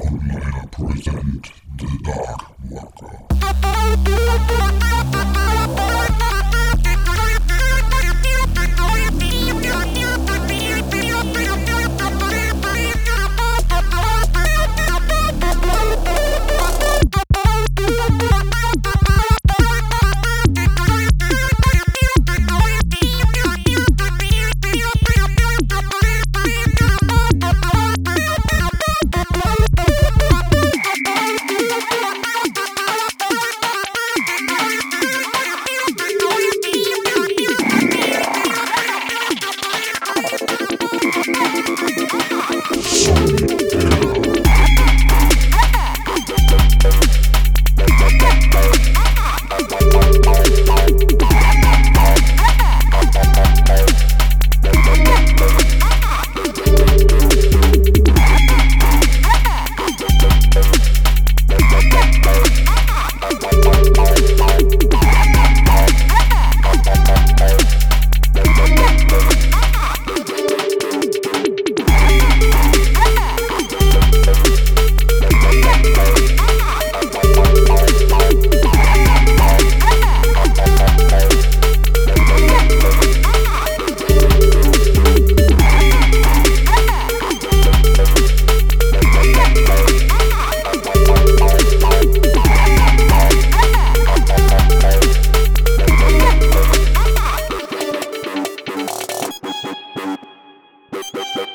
proudly present the Dark Worker.